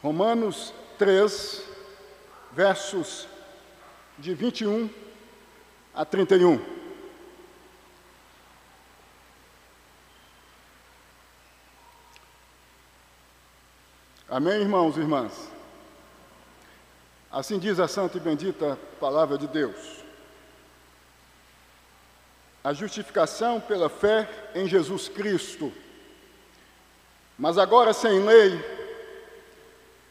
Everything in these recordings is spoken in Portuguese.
Romanos 3, versos de 21 a 31. Amém, irmãos e irmãs? Assim diz a santa e bendita palavra de Deus. A justificação pela fé em Jesus Cristo. Mas agora sem lei,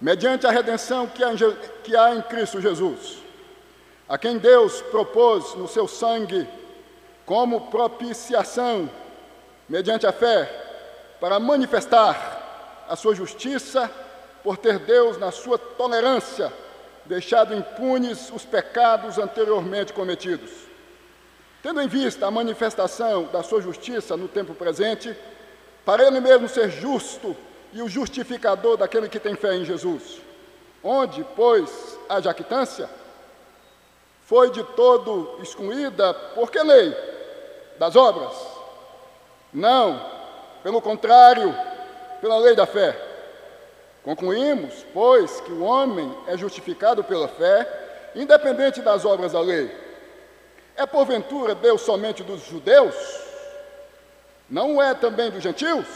mediante a redenção que há, em, Cristo Jesus, a quem Deus propôs no seu sangue como propiciação, mediante a fé, para manifestar a sua justiça, por ter Deus, na sua tolerância, deixado impunes os pecados anteriormente cometidos. Tendo em vista a manifestação da sua justiça no tempo presente, para ele mesmo ser justo e o justificador daquele que tem fé em Jesus. Onde, pois, a jactância foi de todo excluída, por que lei? Das obras? Não, pelo contrário, pela lei da fé. Concluímos, pois, que o homem é justificado pela fé, independente das obras da lei. É porventura Deus somente dos judeus? Não é também dos gentios?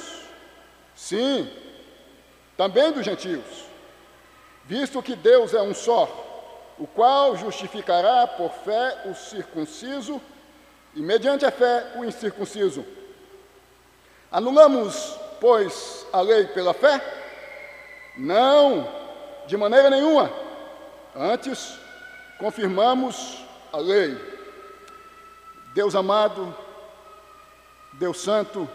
Sim, também dos gentios, visto que Deus é um só, o qual justificará por fé o circunciso e, mediante a fé, o incircunciso. Anulamos, pois, a lei pela fé? Não, de maneira nenhuma. Antes, confirmamos a lei. Deus amado, Deus santo,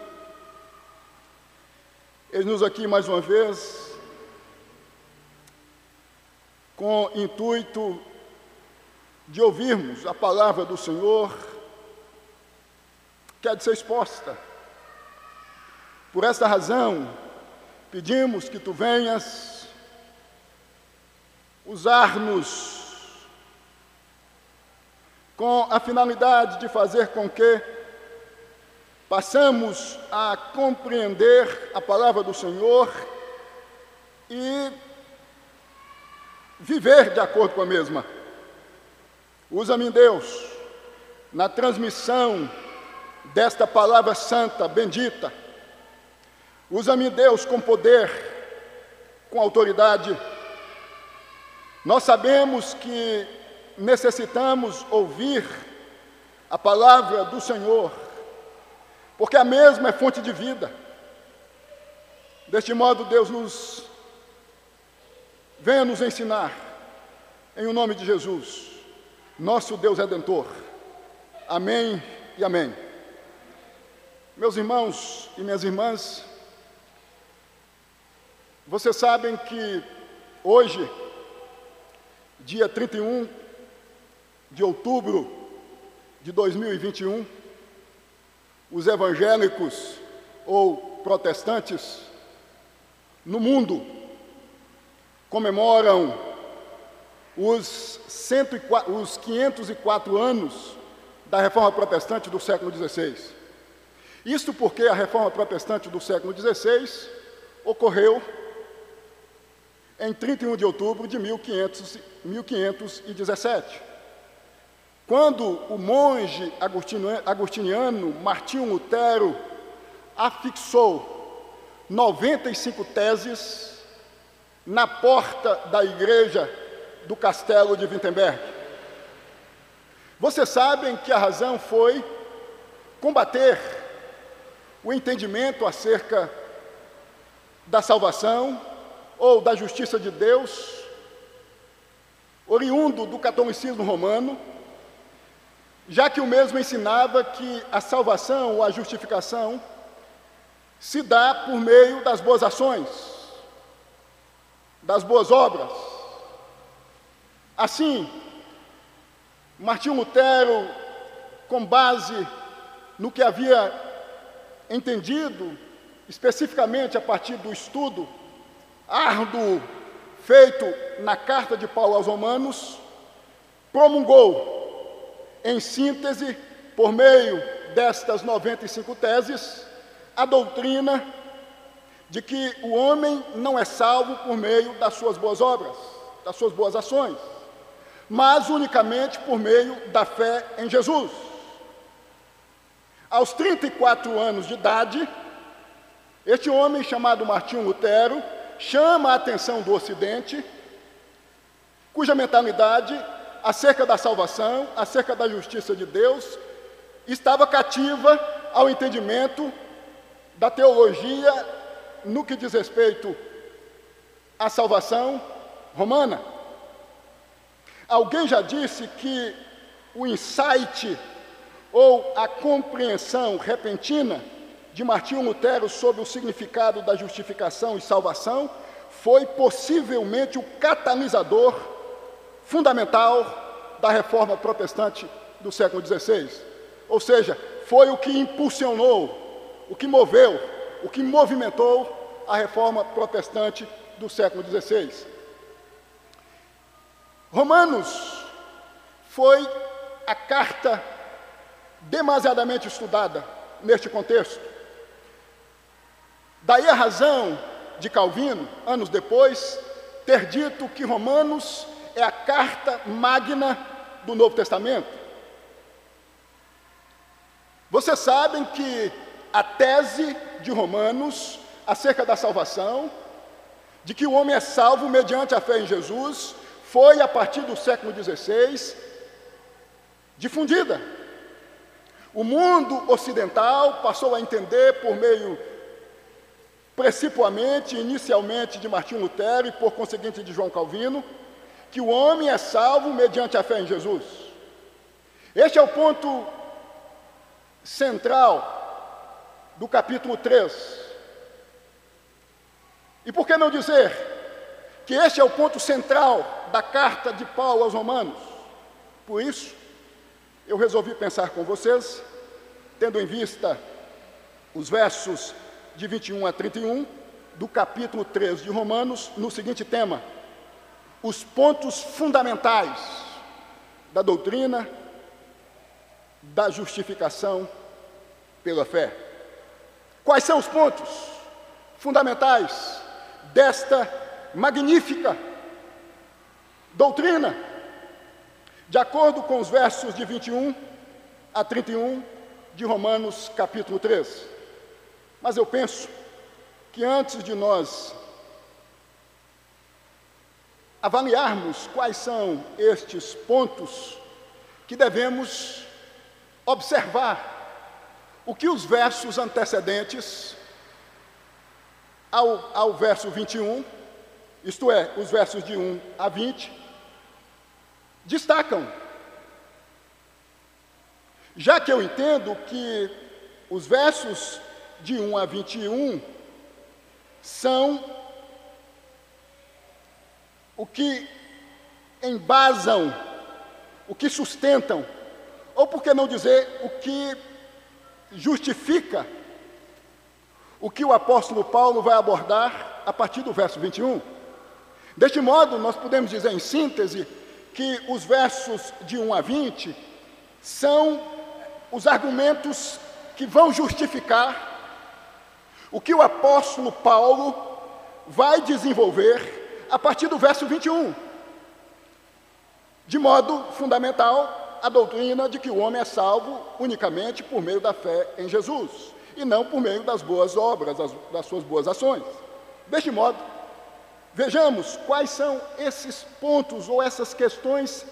Eis-nos aqui mais uma vez, com intuito de ouvirmos a palavra do Senhor, que há de ser exposta. Por esta razão, pedimos que tu venhas usar-nos com a finalidade de fazer com que passamos a compreender a palavra do Senhor e viver de acordo com a mesma. Usa-me, Deus, na transmissão desta palavra santa, bendita. Usa-me, Deus, com poder, com autoridade. Nós sabemos que necessitamos ouvir a palavra do Senhor porque a mesma é fonte de vida. Deste modo, Deus nos venha nos ensinar, em o nome de Jesus, nosso Deus Redentor. Amém e amém. Meus irmãos e minhas irmãs, vocês sabem que hoje, dia 31 de outubro de 2021, os evangélicos ou protestantes no mundo comemoram os, 104, os 504 anos da reforma protestante do século XVI. Isto porque a reforma protestante do século XVI ocorreu em 31 de outubro de 1500, 1517. Quando o monge agostiniano Martinho Lutero afixou 95 teses na porta da igreja do castelo de Wittenberg. Vocês sabem que a razão foi combater o entendimento acerca da salvação ou da justiça de Deus, oriundo do catolicismo romano, já que o mesmo ensinava que a salvação ou a justificação se dá por meio das boas ações, das boas obras. Assim, Martinho Lutero, com base no que havia entendido, especificamente a partir do estudo árduo feito na carta de Paulo aos Romanos, promulgou, em síntese, por meio destas 95 teses, a doutrina de que o homem não é salvo por meio das suas boas obras, das suas boas ações mas unicamente por meio da fé em Jesus. Aos 34 anos de idade, este homem chamado Martinho Lutero chama a atenção do Ocidente, cuja mentalidade acerca da salvação, acerca da justiça de Deus, estava cativa ao entendimento da teologia no que diz respeito à salvação romana. Alguém já disse que o insight ou a compreensão repentina de Martinho Lutero sobre o significado da justificação e salvação foi possivelmente o catalisador fundamental da reforma protestante do século XVI. Ou seja, foi o que impulsionou, o que moveu, o que movimentou a reforma protestante do século XVI. Romanos foi a carta demasiadamente estudada neste contexto. Daí a razão de Calvino, anos depois, ter dito que Romanos é a carta magna do Novo Testamento. Vocês sabem que a tese de Romanos acerca da salvação, de que o homem é salvo mediante a fé em Jesus, foi, a partir do século XVI, difundida. O mundo ocidental passou a entender, por meio, principalmente, inicialmente, de Martinho Lutero e, por conseguinte, de João Calvino, que o homem é salvo mediante a fé em Jesus. Este é o ponto central do capítulo 3. E por que não dizer que este é o ponto central da carta de Paulo aos Romanos. Por isso, eu resolvi pensar com vocês, tendo em vista os versos de 21 a 31 do capítulo 3 de Romanos, no seguinte tema: os pontos fundamentais da doutrina da justificação pela fé. Quais são os pontos fundamentais desta magnífica doutrina, de acordo com os versos de 21 a 31 de Romanos capítulo 3. Mas eu penso que antes de nós avaliarmos quais são estes pontos que devemos observar o que os versos antecedentes ao, ao verso 21 isto é, os versos de 1 a 20, destacam. Já que eu entendo que os versos de 1 a 21 são o que embasam, o que sustentam, ou por que não dizer o que justifica o que o apóstolo Paulo vai abordar a partir do verso 21. Deste modo, nós podemos dizer em síntese que os versos de 1 a 20 são os argumentos que vão justificar o que o apóstolo Paulo vai desenvolver a partir do verso 21. De modo fundamental, a doutrina de que o homem é salvo unicamente por meio da fé em Jesus e não por meio das boas obras, das, das suas boas ações. Deste modo, Vejamos quais são esses pontos ou essas questões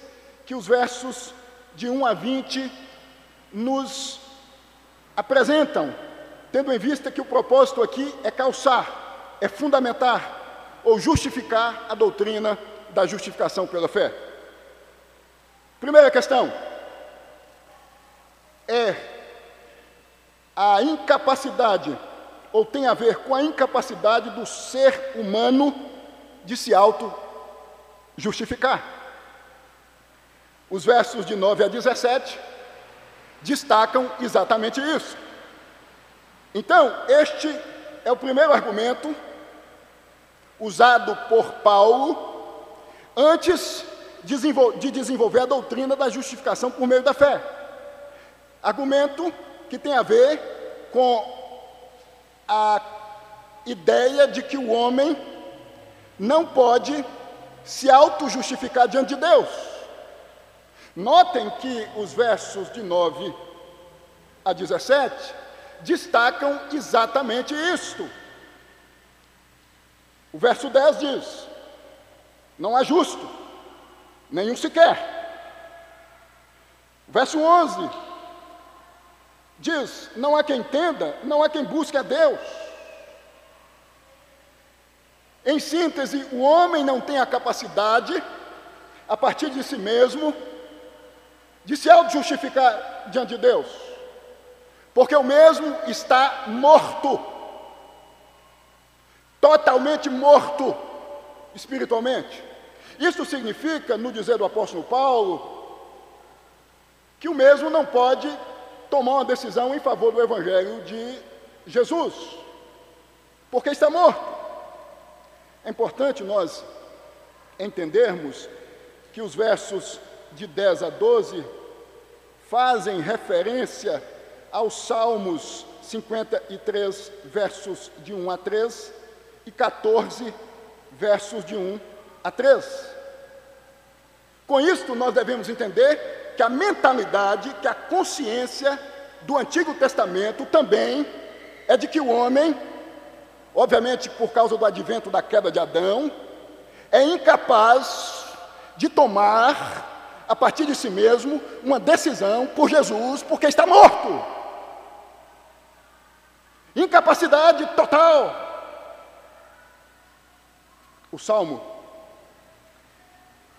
que os versos de 1 a 20 nos apresentam, tendo em vista que o propósito aqui é calçar, é fundamentar ou justificar a doutrina da justificação pela fé. Primeira questão é a incapacidade, ou tem a ver com a incapacidade do ser humano de se auto-justificar. Os versos de 9 a 17 destacam exatamente isso. Então, este é o primeiro argumento usado por Paulo antes de desenvolver a doutrina da justificação por meio da fé. Argumento que tem a ver com a ideia de que o homem não pode se auto-justificar diante de Deus. Notem que os versos de 9 a 17 destacam exatamente isto. O verso 10 diz: Não há justo, nenhum sequer. O verso 11 diz: Não há quem entenda, não há quem busque a Deus. Em síntese, o homem não tem a capacidade, a partir de si mesmo, de se auto-justificar diante de Deus, porque o mesmo está morto, totalmente morto espiritualmente. Isso significa, no dizer do apóstolo Paulo, que o mesmo não pode tomar uma decisão em favor do Evangelho de Jesus, porque está morto. É importante nós entendermos que os versos de 10 a 12 fazem referência aos Salmos 53, versos de 1 a 3 e 14, versos de 1 a 3. Com isto, nós devemos entender que a mentalidade, que a consciência do Antigo Testamento também é de que o homem, obviamente por causa do advento da queda de Adão, é incapaz de tomar a partir de si mesmo, uma decisão por Jesus, porque está morto. Incapacidade total. O Salmo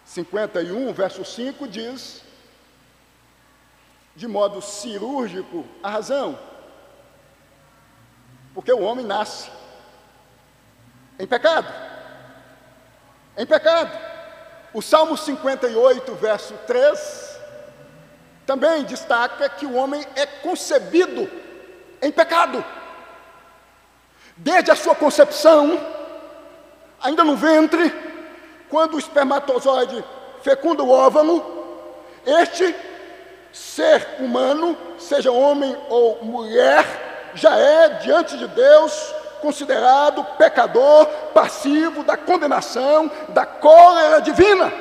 51, verso 5 diz, de modo cirúrgico, a razão. Porque o homem nasce em pecado. Em pecado. O Salmo 58, verso 3, também destaca que o homem é concebido em pecado. Desde a sua concepção, ainda no ventre, quando o espermatozoide fecunda o óvulo, este ser humano, seja homem ou mulher, já é diante de Deus considerado pecador, passivo da condenação, da cólera divina.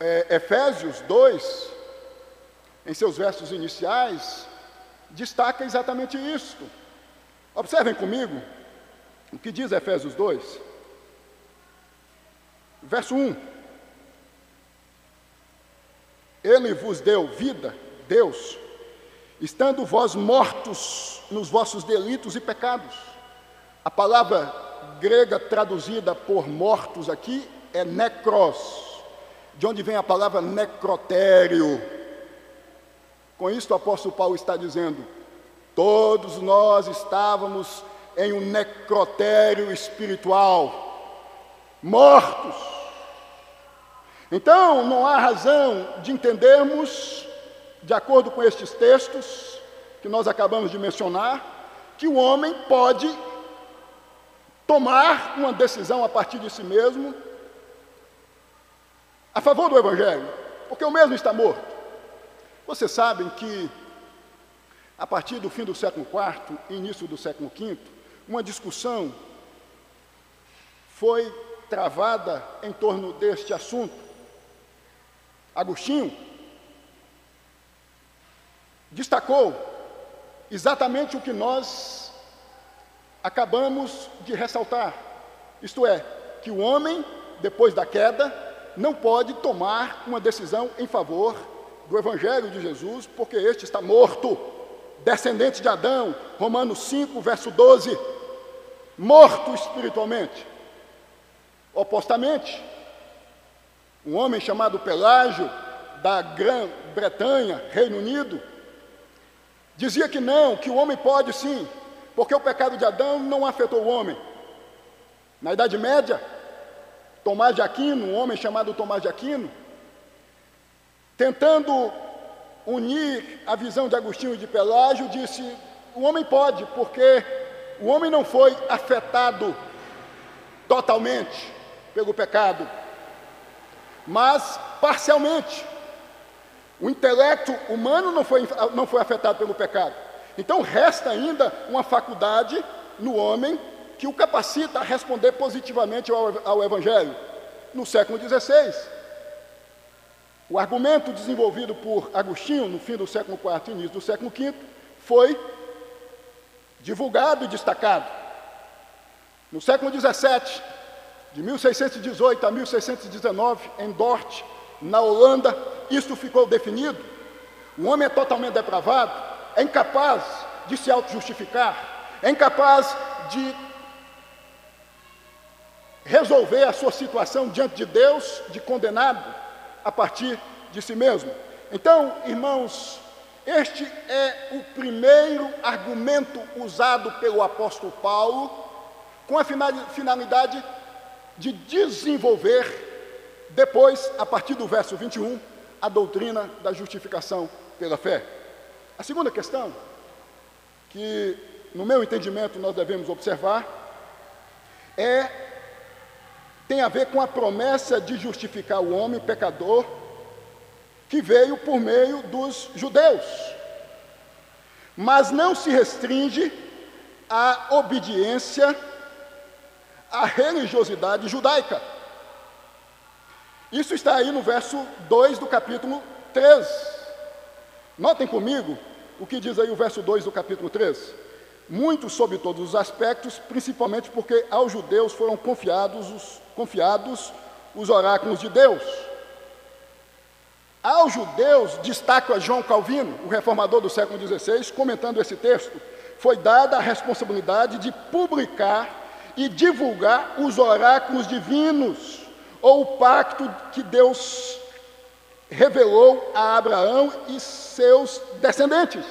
É, Efésios 2, em seus versos iniciais, destaca exatamente isso. Observem comigo o que diz Efésios 2, verso 1. Ele vos deu vida, Deus, estando vós mortos nos vossos delitos e pecados. A palavra grega traduzida por mortos aqui é necros, de onde vem a palavra necrotério. Com isso, o apóstolo Paulo está dizendo: todos nós estávamos em um necrotério espiritual, mortos. Então, não há razão de entendermos de acordo com estes textos que nós acabamos de mencionar, que o homem pode tomar uma decisão a partir de si mesmo a favor do Evangelho, porque o mesmo está morto. Vocês sabem que, a partir do fim do século IV e início do século V, uma discussão foi travada em torno deste assunto. Agostinho, destacou exatamente o que nós acabamos de ressaltar, isto é, que o homem, depois da queda, não pode tomar uma decisão em favor do Evangelho de Jesus, porque este está morto, descendente de Adão, Romanos 5, verso 12, morto espiritualmente. Opostamente, um homem chamado Pelágio, da Grã-Bretanha, Reino Unido, Dizia que não, que o homem pode sim, porque o pecado de Adão não afetou o homem. Na Idade Média, Tomás de Aquino, um homem chamado Tomás de Aquino, tentando unir a visão de Agostinho e de Pelágio, disse: o homem pode, porque o homem não foi afetado totalmente pelo pecado, mas parcialmente. O intelecto humano não foi, não foi afetado pelo pecado. Então resta ainda uma faculdade no homem que o capacita a responder positivamente ao, ao Evangelho. No século XVI, o argumento desenvolvido por Agostinho no fim do século IV e início do século V foi divulgado e destacado. No século XVII, de 1618 a 1619, em Dort, na Holanda, isso ficou definido. O homem é totalmente depravado, é incapaz de se auto-justificar, é incapaz de resolver a sua situação diante de Deus, de condenado a partir de si mesmo. Então, irmãos, este é o primeiro argumento usado pelo apóstolo Paulo com a finalidade de desenvolver, depois, a partir do verso 21, a doutrina da justificação pela fé. A segunda questão, que no meu entendimento nós devemos observar, é tem a ver com a promessa de justificar o homem pecador que veio por meio dos judeus. Mas não se restringe à obediência à religiosidade judaica. Isso está aí no verso 2 do capítulo 3. Notem comigo o que diz aí o verso 2 do capítulo 3 muito sobre todos os aspectos, principalmente porque aos judeus foram confiados os, confiados os oráculos de Deus. Aos judeus, destaca João Calvino, o reformador do século XVI, comentando esse texto, foi dada a responsabilidade de publicar e divulgar os oráculos divinos, ou o pacto que Deus revelou a Abraão e seus descendentes.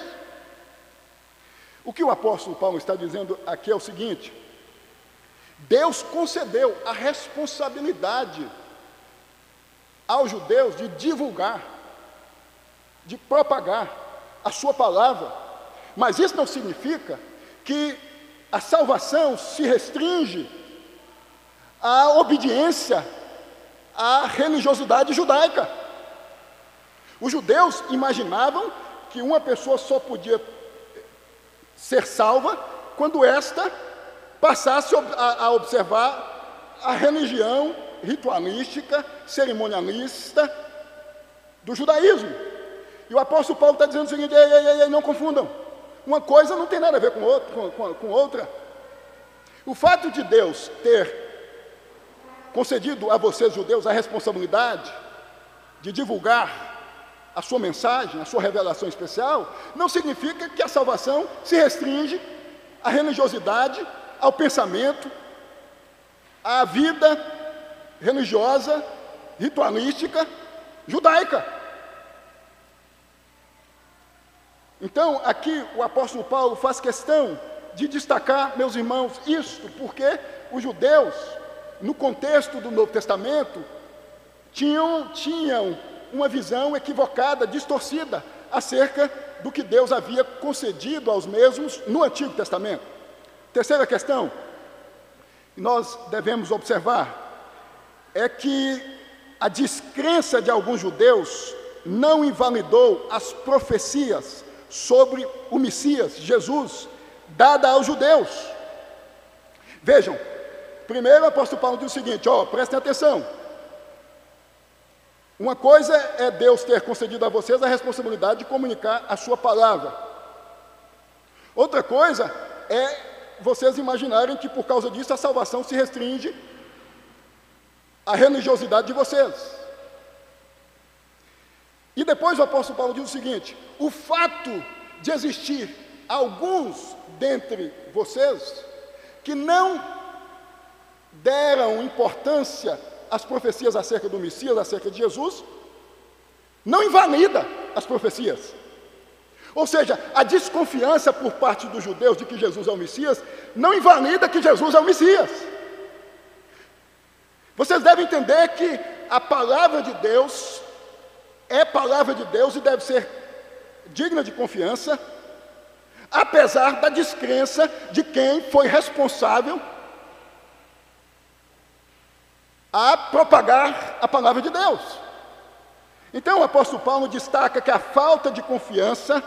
O que o apóstolo Paulo está dizendo aqui é o seguinte: Deus concedeu a responsabilidade aos judeus de divulgar, de propagar a sua palavra, mas isso não significa que a salvação se restringe à obediência à religiosidade judaica. Os judeus imaginavam que uma pessoa só podia ser salva quando esta passasse a, observar a religião ritualística, cerimonialista do judaísmo. E o apóstolo Paulo está dizendo o seguinte: ei, ei, ei, não confundam. Uma coisa não tem nada a ver com, outro, com, com, com outra. O fato de Deus ter concedido a vocês, judeus, a responsabilidade de divulgar a sua mensagem, a sua revelação especial, não significa que a salvação se restringe à religiosidade, ao pensamento, à vida religiosa, ritualística, judaica. Então, aqui o apóstolo Paulo faz questão de destacar, meus irmãos, isto, porque os judeus, no contexto do Novo Testamento, tinham, tinham uma visão equivocada, distorcida, acerca do que Deus havia concedido aos mesmos no Antigo Testamento. Terceira questão, que nós devemos observar, é que a descrença de alguns judeus não invalidou as profecias sobre o Messias, Jesus, dada aos judeus. Vejam, primeiro o apóstolo Paulo diz o seguinte: ó, prestem atenção, uma coisa é Deus ter concedido a vocês a responsabilidade de comunicar a sua palavra. Outra coisa é vocês imaginarem que por causa disso a salvação se restringe à religiosidade de vocês. E depois o apóstolo Paulo diz o seguinte: o fato de existir alguns dentre vocês que não deram importância as profecias acerca do Messias, acerca de Jesus, não invalida as profecias. Ou seja, a desconfiança por parte dos judeus de que Jesus é o Messias não invalida que Jesus é o Messias. Vocês devem entender que a palavra de Deus é palavra de Deus e deve ser digna de confiança, apesar da descrença de quem foi responsável a propagar a palavra de Deus. Então o apóstolo Paulo destaca que a falta de confiança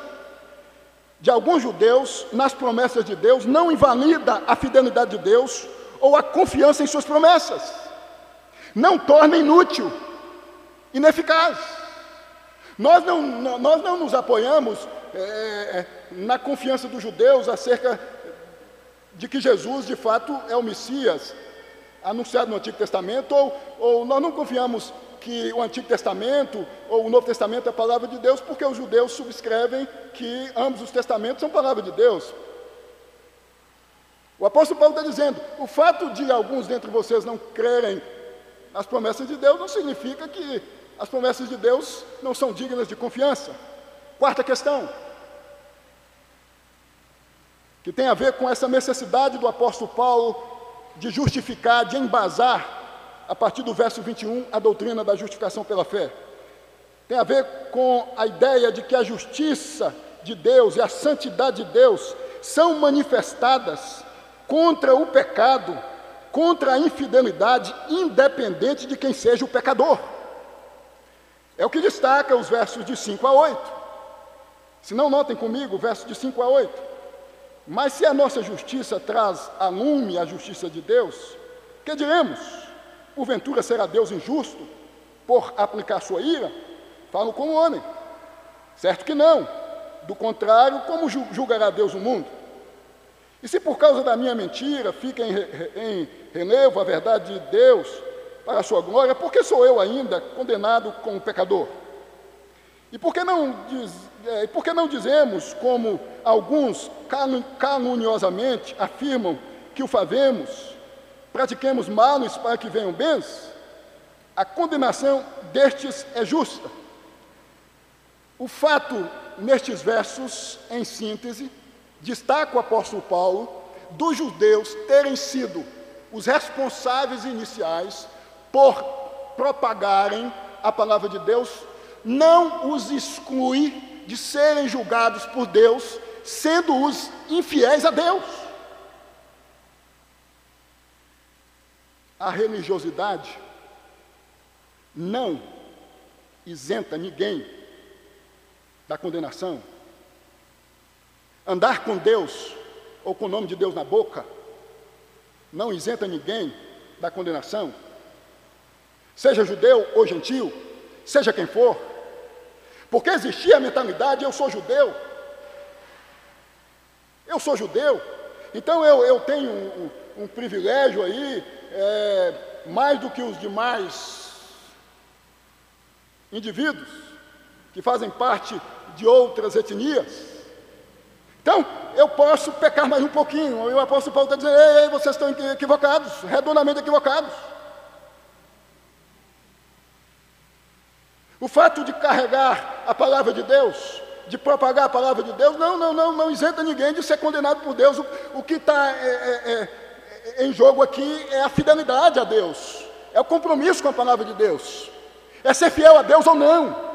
de alguns judeus nas promessas de Deus não invalida a fidelidade de Deus ou a confiança em suas promessas não torna inútil, ineficaz. Nós não, nós não nos apoiamos é, é, na confiança dos judeus acerca de que Jesus de fato é o Messias anunciado no Antigo Testamento, ou, ou nós não confiamos que o Antigo Testamento ou o Novo Testamento é a palavra de Deus, porque os judeus subscrevem que ambos os testamentos são palavra de Deus. O apóstolo Paulo está dizendo: o fato de alguns dentre vocês não crerem as promessas de Deus não significa que as promessas de Deus não são dignas de confiança. Quarta questão, que tem a ver com essa necessidade do apóstolo Paulo de justificar, de embasar, a partir do verso 21, a doutrina da justificação pela fé. Tem a ver com a ideia de que a justiça de Deus e a santidade de Deus são manifestadas contra o pecado contra a infidelidade, independente de quem seja o pecador. É o que destaca os versos de 5 a 8. Se não notem comigo, versos de 5 a 8. Mas se a nossa justiça traz a lume a justiça de Deus, que diremos? Porventura será Deus injusto por aplicar sua ira? Falo como homem. Certo que não. Do contrário, como julgará Deus o mundo? E se por causa da minha mentira fica em, em relevo a verdade de Deus para a sua glória, por que sou eu ainda condenado como pecador? E por que não, diz, é, por que não dizemos, como alguns caluniosamente afirmam que o fazemos, pratiquemos males para que venham bens? A condenação destes é justa. O fato nestes versos, em síntese, destaca o apóstolo Paulo, dos judeus terem sido os responsáveis iniciais por propagarem a palavra de Deus, não os exclui de serem julgados por Deus, sendo os infiéis a Deus. A religiosidade não isenta ninguém da condenação, Andar com Deus, ou com o nome de Deus na boca, não isenta ninguém da condenação, seja judeu ou gentil, seja quem for, porque existia a mentalidade: eu sou judeu, eu sou judeu, então eu, eu tenho um, um, um privilégio aí, é, mais do que os demais indivíduos que fazem parte de outras etnias. Então, eu posso pecar mais um pouquinho. E o apóstolo Paulo está dizendo: ei, ei, vocês estão equivocados, redondamente equivocados. O fato de carregar a palavra de Deus, de propagar a palavra de Deus, não, não, não, não isenta ninguém de ser condenado por Deus. O, o que está é, é, é, em jogo aqui é a fidelidade a Deus, é o compromisso com a palavra de Deus, é ser fiel a Deus ou não.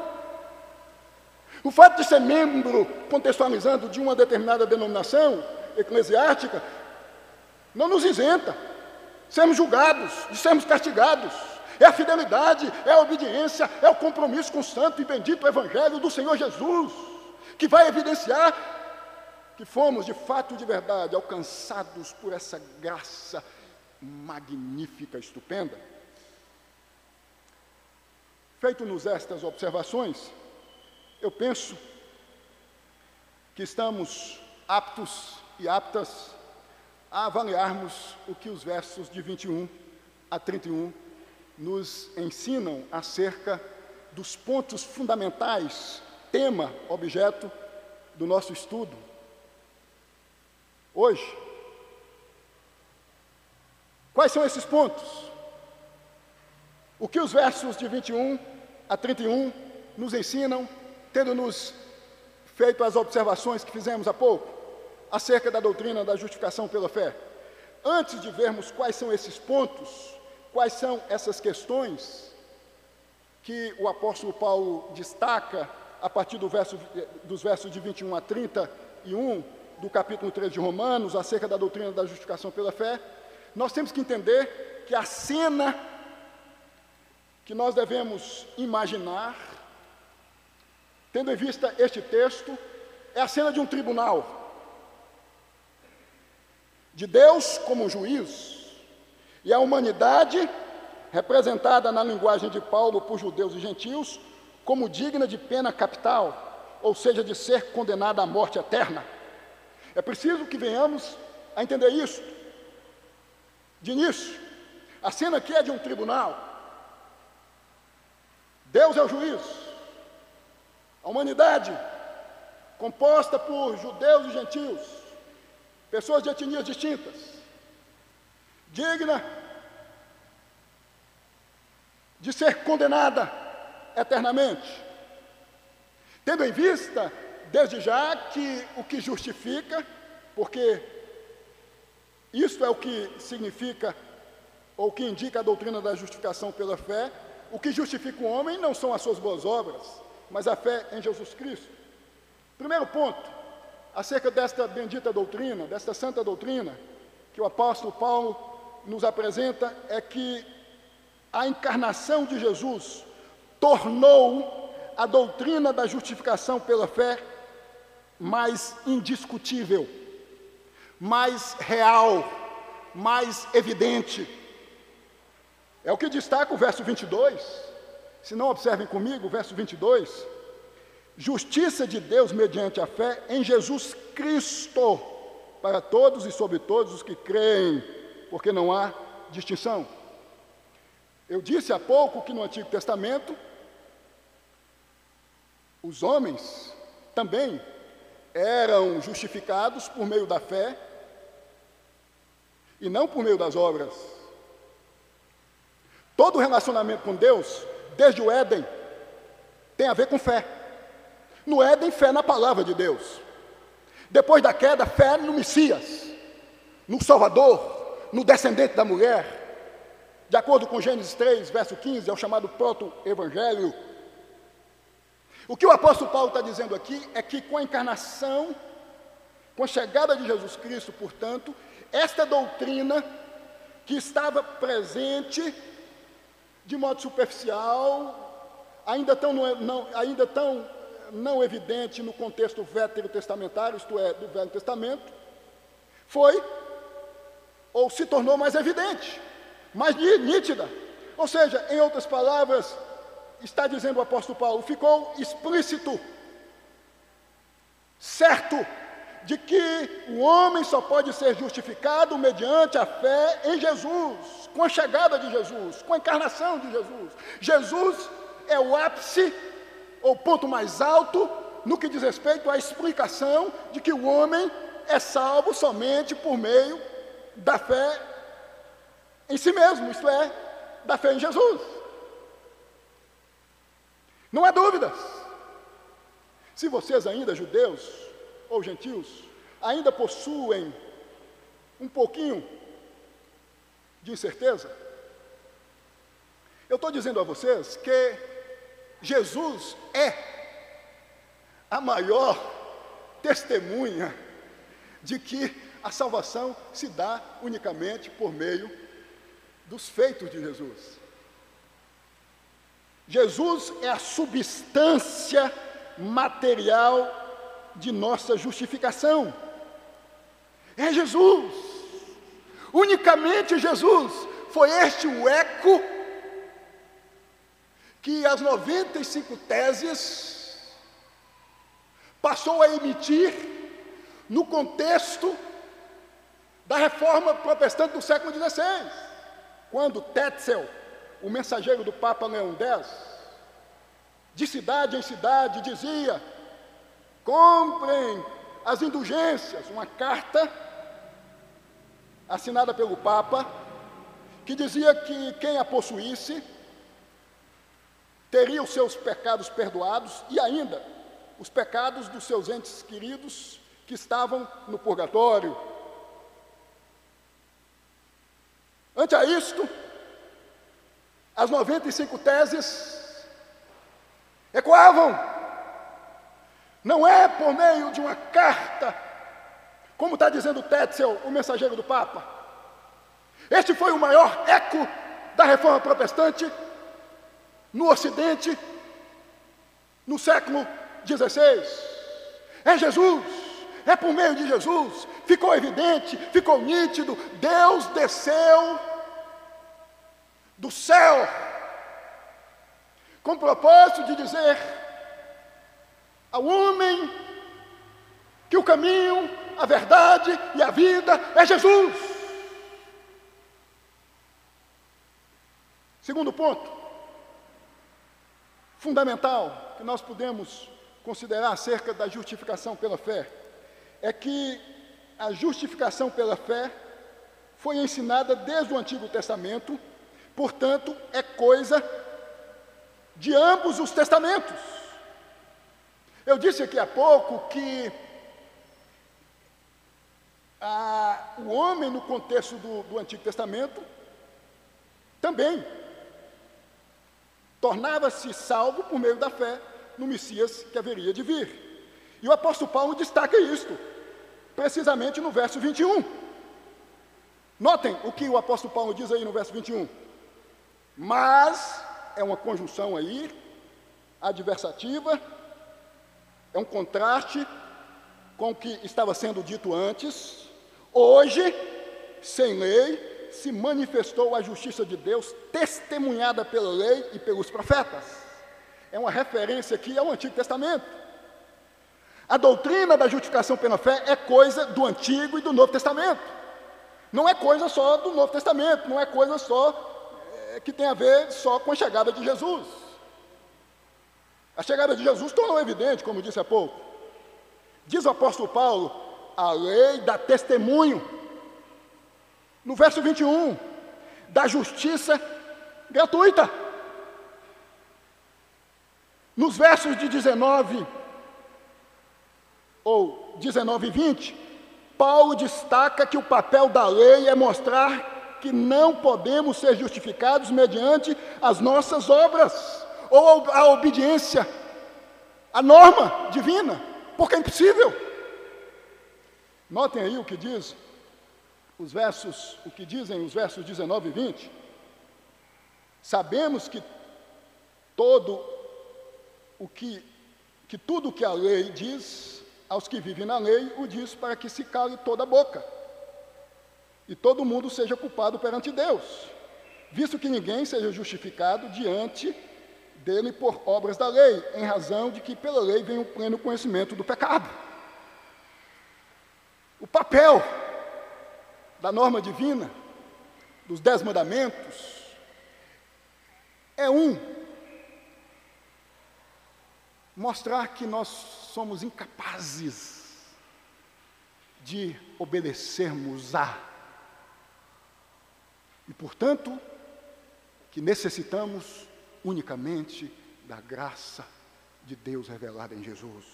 O fato de ser membro, contextualizando, de uma determinada denominação eclesiástica, não nos isenta. Sermos julgados, de sermos castigados. É a fidelidade, é a obediência, é o compromisso com o santo e bendito Evangelho do Senhor Jesus, que vai evidenciar que fomos de fato e de verdade alcançados por essa graça magnífica, estupenda. Feito-nos estas observações, eu penso que estamos aptos e aptas a avaliarmos o que os versos de 21 a 31 nos ensinam acerca dos pontos fundamentais, tema, objeto do nosso estudo. Hoje, quais são esses pontos? O que os versos de 21 a 31 nos ensinam tendo-nos feito as observações que fizemos há pouco, acerca da doutrina da justificação pela fé, antes de vermos quais são esses pontos, quais são essas questões que o apóstolo Paulo destaca a partir do verso, dos versos de 21 a 31 do capítulo 3 de Romanos, acerca da doutrina da justificação pela fé, nós temos que entender que a cena que nós devemos imaginar, tendo em vista este texto, é a cena de um tribunal. De Deus como juiz, e a humanidade, representada na linguagem de Paulo por judeus e gentios, como digna de pena capital, ou seja, de ser condenada à morte eterna. É preciso que venhamos a entender isso. De início, a cena aqui é de um tribunal. Deus é o juiz. A humanidade, composta por judeus e gentios, pessoas de etnias distintas, digna de ser condenada eternamente. Tendo em vista, desde já, que o que justifica, porque isso é o que significa, ou que indica a doutrina da justificação pela fé, o que justifica o homem não são as suas boas obras, mas a fé em Jesus Cristo. Primeiro ponto, acerca desta bendita doutrina, desta santa doutrina, que o apóstolo Paulo nos apresenta, é que a encarnação de Jesus tornou a doutrina da justificação pela fé mais indiscutível, mais real, mais evidente. É o que destaca o verso 22. Se não observem comigo, verso 22. Justiça de Deus mediante a fé em Jesus Cristo, para todos e sobre todos os que creem, porque não há distinção. Eu disse há pouco que no Antigo Testamento, os homens também eram justificados por meio da fé e não por meio das obras. Todo relacionamento com Deus, desde o Éden, tem a ver com fé. No Éden, fé na palavra de Deus. Depois da queda, fé no Messias, no Salvador, no descendente da mulher, de acordo com Gênesis 3, verso 15, é o chamado proto-evangelho. O que o apóstolo Paulo está dizendo aqui é que com a encarnação, com a chegada de Jesus Cristo, portanto, esta doutrina que estava presente de modo superficial, ainda tão não, ainda tão não evidente no contexto veterotestamentário, isto é, do Velho Testamento, foi ou se tornou mais evidente mais nítida. Ou seja, em outras palavras, está dizendo o apóstolo Paulo, ficou explícito, certo, de que o homem só pode ser justificado mediante a fé em Jesus, com a chegada de Jesus, com a encarnação de Jesus. Jesus é o ápice, ou ponto mais alto, no que diz respeito à explicação de que o homem é salvo somente por meio da fé em si mesmo, isto é, da fé em Jesus. Não há dúvidas. Se vocês ainda, judeus ou gentios, ainda possuem um pouquinho de incerteza, eu estou dizendo a vocês que Jesus é a maior testemunha de que a salvação se dá unicamente por meio dos feitos de Jesus. Jesus é a substância material de nossa justificação. É Jesus. Unicamente Jesus. Foi este o eco que as 95 teses passou a emitir no contexto da reforma protestante do século XVI. Quando Tetzel, o mensageiro do Papa Leão X, de cidade em cidade dizia: comprem as indulgências, uma carta assinada pelo Papa, que dizia que quem a possuísse teria os seus pecados perdoados e ainda os pecados dos seus entes queridos que estavam no purgatório. Ante a isto, as 95 teses ecoavam. Não é por meio de uma carta, como está dizendo Tetzel, o mensageiro do Papa. Este foi o maior eco da reforma protestante no Ocidente no século XVI. É Jesus, é por meio de Jesus, ficou evidente, ficou nítido, Deus desceu do céu com o propósito de dizer ao homem que o caminho, a verdade e a vida é Jesus. Segundo ponto, fundamental que nós podemos considerar acerca da justificação pela fé é que a justificação pela fé foi ensinada desde o Antigo Testamento, portanto, é coisa de ambos os testamentos. Eu disse aqui há pouco que a, o homem, no contexto do, do Antigo Testamento, também tornava-se salvo por meio da fé no Messias que haveria de vir. E o apóstolo Paulo destaca isto, precisamente no verso 21. Notem o que o apóstolo Paulo diz aí no verso 21. Mas, é uma conjunção aí, adversativa, é um contraste com o que estava sendo dito antes. Hoje, sem lei, se manifestou a justiça de Deus, testemunhada pela lei e pelos profetas. É uma referência aqui ao Antigo Testamento. A doutrina da justificação pela fé é coisa do Antigo e do Novo Testamento. Não é coisa só do Novo Testamento, não é coisa só é, que tem a ver só com a chegada de Jesus. A chegada de Jesus tornou evidente, como disse há pouco. Diz o apóstolo Paulo, a lei dá testemunho no verso 21, da justiça gratuita. Nos versos de 19 ou 19 e 20, Paulo destaca que o papel da lei é mostrar que não podemos ser justificados mediante as nossas obras ou a obediência à norma divina, porque é impossível. Notem aí o que diz os versos, o que dizem os versos 19 e 20, sabemos que todo o que, que tudo o que a lei diz, aos que vivem na lei, o diz para que se cale toda a boca e todo mundo seja culpado perante Deus, visto que ninguém seja justificado diante dele por obras da lei, em razão de que pela lei vem o pleno conhecimento do pecado. O papel da norma divina, dos dez mandamentos, é um, mostrar que nós somos incapazes de obedecermos a, e portanto, que necessitamos unicamente da graça de Deus revelada em Jesus.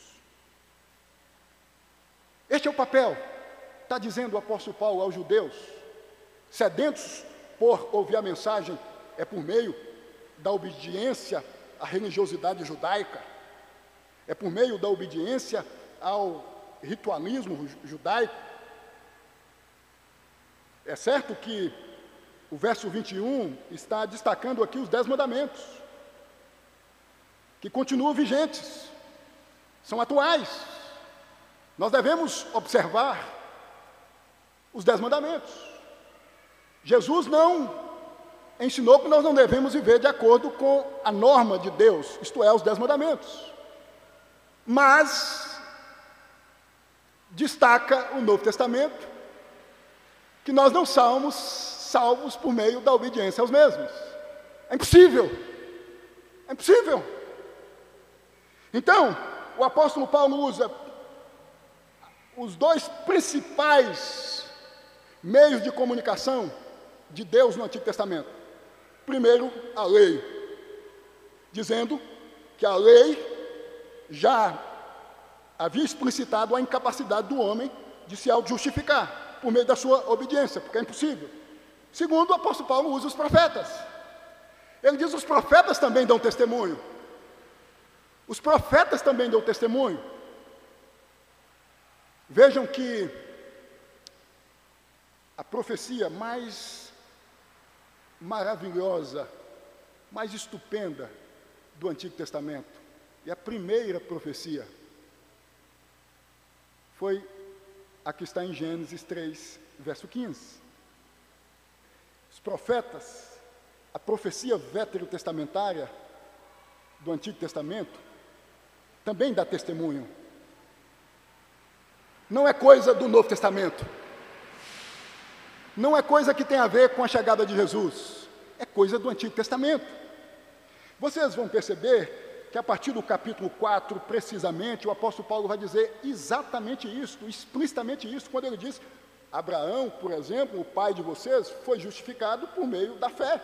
Este é o papel Está dizendo o apóstolo Paulo aos judeus, sedentos por ouvir a mensagem, é por meio da obediência à religiosidade judaica, é por meio da obediência ao ritualismo judaico. É certo que o verso 21 está destacando aqui os dez mandamentos, que continuam vigentes, são atuais. Nós devemos observar os dez mandamentos. Jesus não ensinou que nós não devemos viver de acordo com a norma de Deus, isto é, os dez mandamentos. Mas destaca o Novo Testamento que nós não somos salvos por meio da obediência aos mesmos. É impossível. É impossível. Então, o apóstolo Paulo usa os dois principais meios de comunicação de Deus no Antigo Testamento. Primeiro, a lei, dizendo que a lei já havia explicitado a incapacidade do homem de se auto-justificar por meio da sua obediência, porque é impossível. Segundo, o apóstolo Paulo usa os profetas. Ele diz: os profetas também dão testemunho. Os profetas também dão testemunho. Vejam que a profecia mais maravilhosa, mais estupenda do Antigo Testamento, e a primeira profecia, foi a que está em Gênesis 3, verso 15. Profetas, a profecia veterotestamentária do Antigo Testamento, também dá testemunho. Não é coisa do Novo Testamento. Não é coisa que tem a ver com a chegada de Jesus. É coisa do Antigo Testamento. Vocês vão perceber que a partir do capítulo 4, precisamente, o apóstolo Paulo vai dizer exatamente isso, explicitamente isso, quando ele diz: Abraão, por exemplo, o pai de vocês, foi justificado por meio da fé,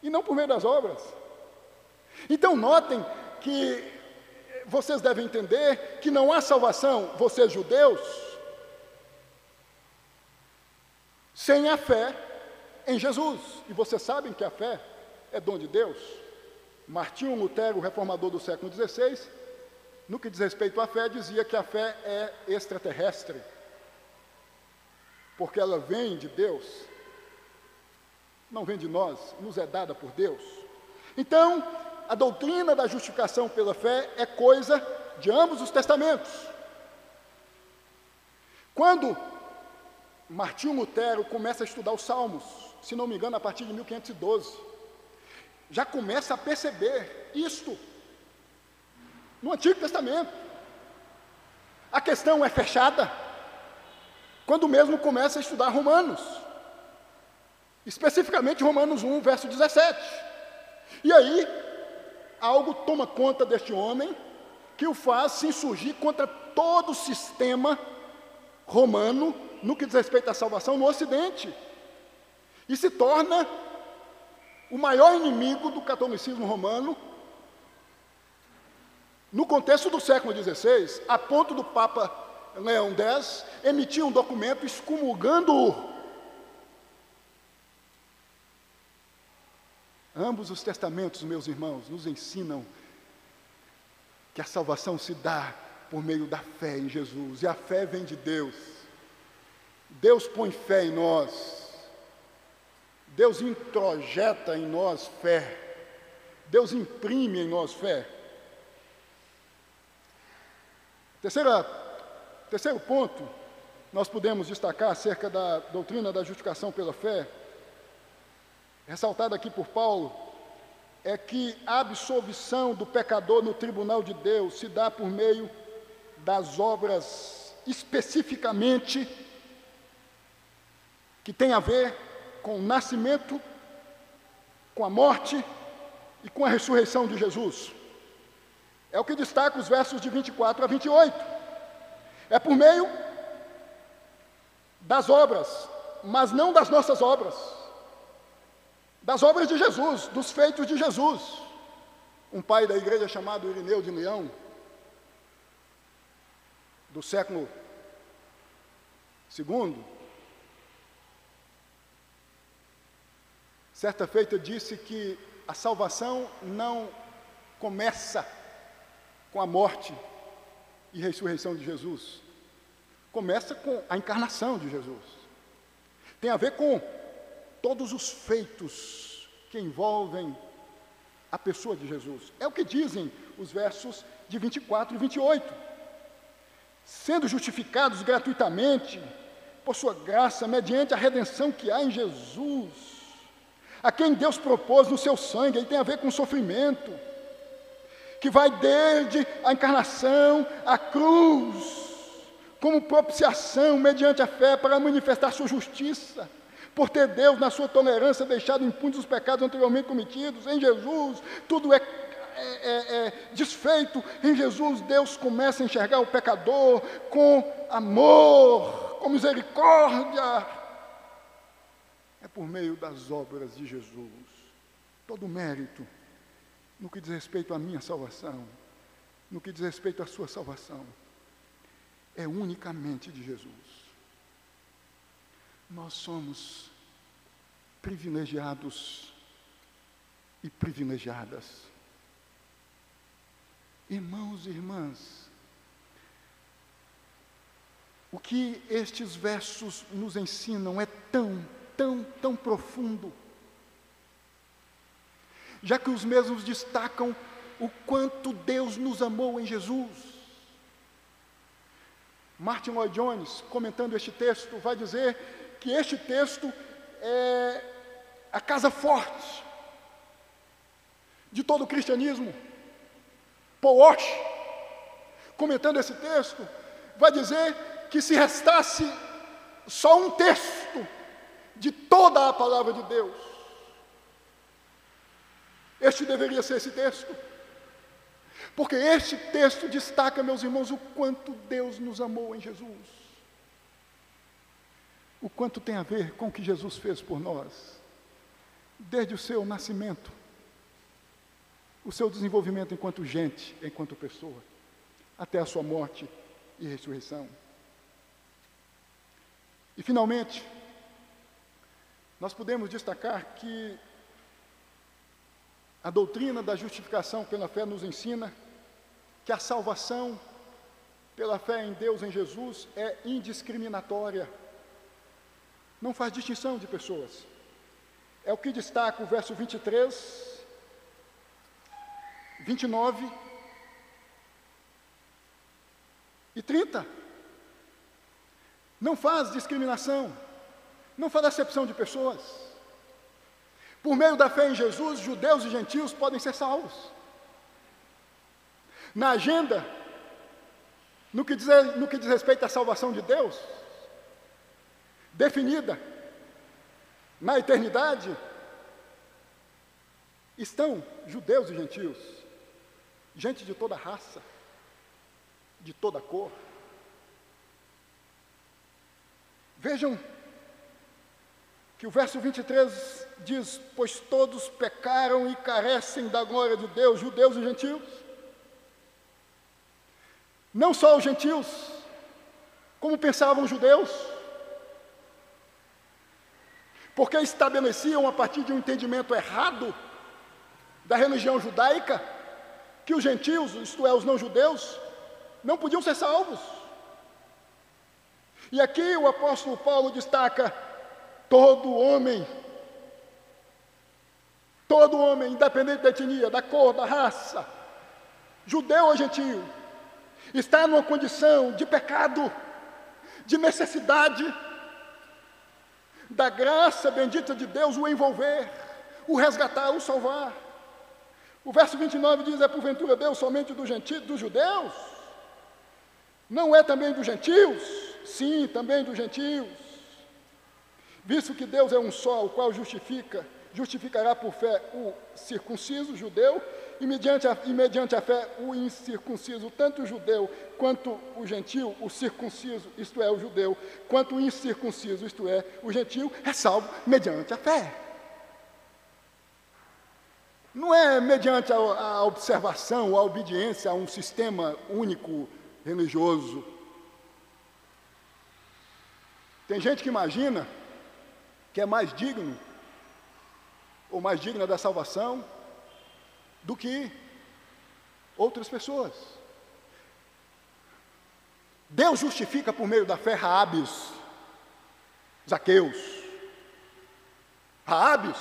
e não por meio das obras. Então, notem que vocês devem entender que não há salvação, vocês judeus, sem a fé em Jesus. E vocês sabem que a fé é dom de Deus. Martinho Lutero, reformador do século XVI, no que diz respeito à fé, dizia que a fé é extraterrestre, porque ela vem de Deus, não vem de nós, nos é dada por Deus. Então, a doutrina da justificação pela fé é coisa de ambos os testamentos. Quando Martinho Lutero começa a estudar os Salmos, se não me engano, a partir de 1512, já começa a perceber isto no Antigo Testamento. A questão é fechada quando mesmo começa a estudar Romanos, especificamente Romanos 1, verso 17. E aí algo toma conta deste homem que o faz se insurgir contra todo o sistema romano no que diz respeito à salvação no Ocidente. E se torna o maior inimigo do catolicismo romano no contexto do século XVI, a ponto do Papa Leão X emitir um documento excomulgando-o Ambos os testamentos, meus irmãos, nos ensinam que a salvação se dá por meio da fé em Jesus, e a fé vem de Deus. Deus põe fé em nós, Deus introjeta em nós fé, Deus imprime em nós fé. Terceira, terceiro ponto, nós podemos destacar acerca da doutrina da justificação pela fé, ressaltado aqui por Paulo, é que a absolvição do pecador no tribunal de Deus se dá por meio das obras especificamente que tem a ver com o nascimento, com a morte e com a ressurreição de Jesus. É o que destaca os versos de 24 a 28. É por meio das obras, mas não das nossas obras das obras de Jesus, dos feitos de Jesus. Um pai da igreja chamado Irineu de Leão, do século II, certa feita disse que a salvação não começa com a morte e ressurreição de Jesus, começa com a encarnação de Jesus. Tem a ver com todos os feitos que envolvem a pessoa de Jesus. É o que dizem os versos de 24 e 28. Sendo justificados gratuitamente por sua graça, mediante a redenção que há em Jesus, a quem Deus propôs no seu sangue, aí tem a ver com sofrimento, que vai desde a encarnação, a cruz, como propiciação mediante a fé para manifestar sua justiça por ter Deus, na sua tolerância, deixado impunes os pecados anteriormente cometidos, em Jesus, tudo é, é, é, é desfeito, em Jesus, Deus começa a enxergar o pecador com amor, com misericórdia. É por meio das obras de Jesus, todo mérito, no que diz respeito à minha salvação, no que diz respeito à sua salvação, é unicamente de Jesus. Nós somos privilegiados e privilegiadas. Irmãos e irmãs, o que estes versos nos ensinam é tão, tão, tão profundo, já que os mesmos destacam o quanto Deus nos amou em Jesus. Martin Lloyd Jones, comentando este texto, vai dizer que este texto é a casa forte de todo o cristianismo. Paul Walsh, comentando esse texto, vai dizer que se restasse só um texto de toda a palavra de Deus, este deveria ser esse texto. Porque este texto destaca, meus irmãos, o quanto Deus nos amou em Jesus. O quanto tem a ver com o que Jesus fez por nós, desde o seu nascimento, o seu desenvolvimento enquanto gente, enquanto pessoa, até a sua morte e ressurreição. E, finalmente, nós podemos destacar que a doutrina da justificação pela fé nos ensina que a salvação pela fé em Deus, em Jesus, é indiscriminatória. Não faz distinção de pessoas. É o que destaca o verso 23, 29 e 30. Não faz discriminação, não faz acepção de pessoas. Por meio da fé em Jesus, judeus e gentios podem ser salvos. Na agenda, no que, diz, no que diz respeito à salvação de Deus, definida na eternidade, estão judeus e gentios, gente de toda raça, de toda cor. Vejam que o verso 23 diz: Pois todos pecaram e carecem da glória de Deus, judeus e gentios. Não só os gentios, como pensavam os judeus, porque estabeleciam a partir de um entendimento errado da religião judaica que os gentios, isto é, os não-judeus, não podiam ser salvos. E aqui o apóstolo Paulo destaca: todo homem, todo homem, independente da etnia, da cor, da raça, judeu ou gentio, está numa condição de pecado, de necessidade da graça bendita de Deus o envolver, o resgatar, o salvar. O verso 29 diz: É porventura Deus somente dos, gentios, dos judeus? Não é também dos gentios? Sim, também dos gentios. Visto que Deus é um só, o qual justifica, justificará por fé o circunciso judeu e mediante, a, e mediante a fé o incircunciso, tanto o judeu quanto o gentil, o circunciso, isto é, o judeu, quanto o incircunciso, isto é, o gentil, é salvo mediante a fé. Não é mediante a, a observação, a obediência a um sistema único religioso. Tem gente que imagina que é mais digno ou mais digna da salvação do que outras pessoas. Deus justifica por meio da fé Raabes, Zaqueus, Raabes,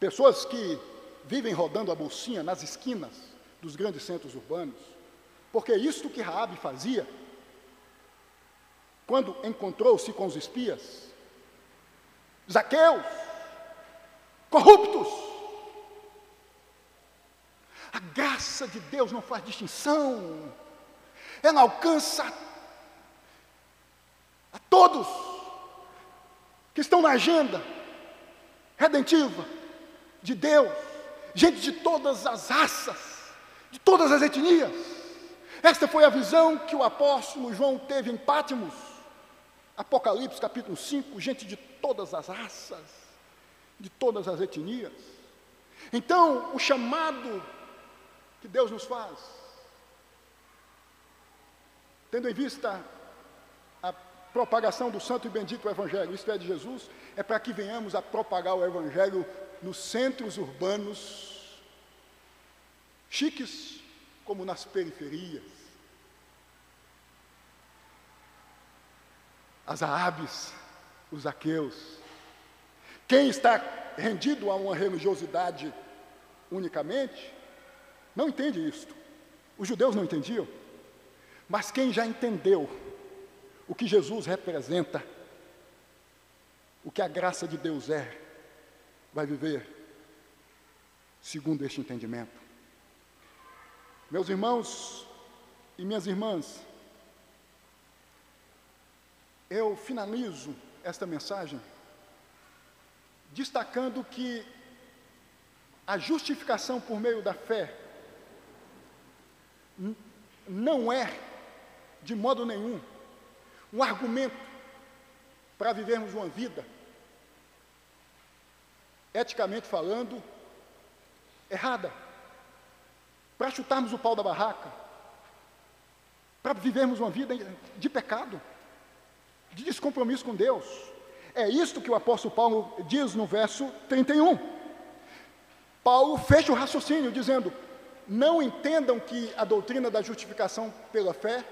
pessoas que vivem rodando a bolsinha nas esquinas dos grandes centros urbanos, porque isto que Raabe fazia quando encontrou-se com os espias. Zaqueus, corruptos, a graça de Deus não faz distinção, ela alcança a todos que estão na agenda redentiva de Deus, gente de todas as raças, de todas as etnias. Esta foi a visão que o apóstolo João teve em Pátimos, Apocalipse capítulo 5, gente de todas as raças, de todas as etnias. Então, o chamado que Deus nos faz. Tendo em vista a propagação do santo e bendito Evangelho, isto é, de Jesus, é para que venhamos a propagar o Evangelho nos centros urbanos chiques como nas periferias. As Aabes, os Aqueus. Quem está rendido a uma religiosidade unicamente, não entende isto. Os judeus não entendiam. Mas quem já entendeu o que Jesus representa, o que a graça de Deus é, vai viver segundo este entendimento. Meus irmãos e minhas irmãs, eu finalizo esta mensagem destacando que a justificação por meio da fé não é, de modo nenhum, um argumento para vivermos uma vida, eticamente falando, errada, para chutarmos o pau da barraca, para vivermos uma vida de pecado, de descompromisso com Deus. É isto que o apóstolo Paulo diz no verso 31. Paulo fecha o raciocínio dizendo: Não entendam que a doutrina da justificação pela fé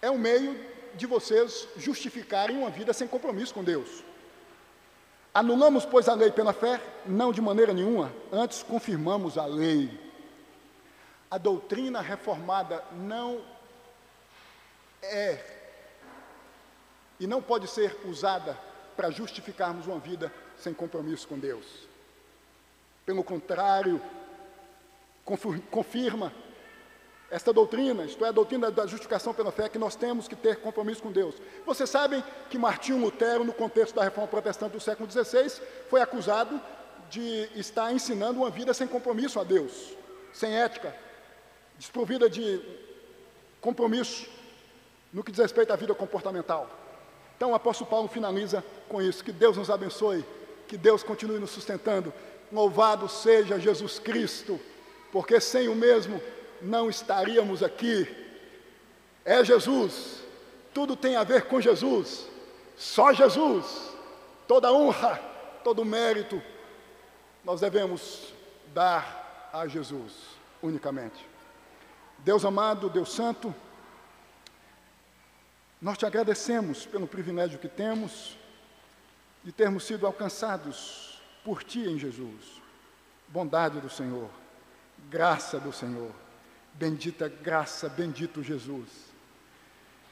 é um meio de vocês justificarem uma vida sem compromisso com Deus. Anulamos, pois, a lei pela fé? Não de maneira nenhuma, antes confirmamos a lei. A doutrina reformada não é e não pode ser usada para justificarmos uma vida sem compromisso com Deus. Pelo contrário, confirma esta doutrina, isto é, a doutrina da justificação pela fé, que nós temos que ter compromisso com Deus. Vocês sabem que Martinho Lutero, no contexto da reforma protestante do século XVI, foi acusado de estar ensinando uma vida sem compromisso a Deus, sem ética, desprovida de compromisso no que diz respeito à vida comportamental. Então o apóstolo Paulo finaliza com isso: que Deus nos abençoe, que Deus continue nos sustentando. Louvado seja Jesus Cristo, porque sem o mesmo não estaríamos aqui. É Jesus, tudo tem a ver com Jesus, só Jesus, toda honra, todo mérito, nós devemos dar a Jesus unicamente. Deus amado, Deus Santo, nós te agradecemos pelo privilégio que temos de termos sido alcançados por Ti em Jesus. Bondade do Senhor, graça do Senhor. Bendita graça, bendito Jesus.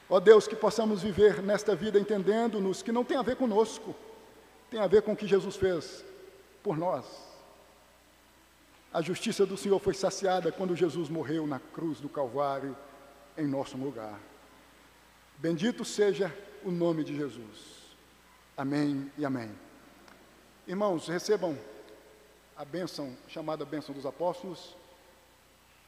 Ó Deus, que possamos viver nesta vida entendendo-nos que não tem a ver conosco, tem a ver com o que Jesus fez por nós. A justiça do Senhor foi saciada quando Jesus morreu na cruz do Calvário em nosso lugar. Bendito seja o nome de Jesus. Amém e amém. Irmãos, recebam a bênção chamada bênção dos apóstolos.